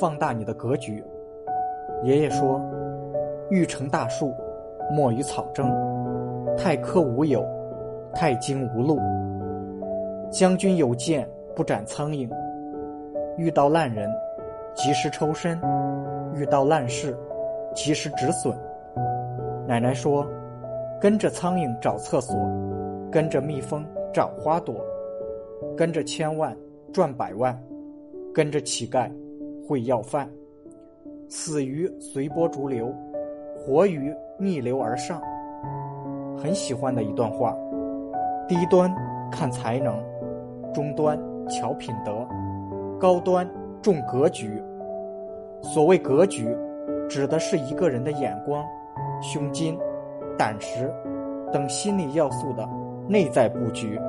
放大你的格局。爷爷说：“欲成大树，莫与草争；太苛无友，太精无路。将军有剑，不斩苍蝇；遇到烂人，及时抽身；遇到烂事，及时止损。”奶奶说：“跟着苍蝇找厕所，跟着蜜蜂找花朵，跟着千万赚百万，跟着乞丐会要饭。”死鱼随波逐流，活鱼逆流而上。很喜欢的一段话：低端看才能，中端瞧品德，高端重格局。所谓格局，指的是一个人的眼光、胸襟、胆识等心理要素的内在布局。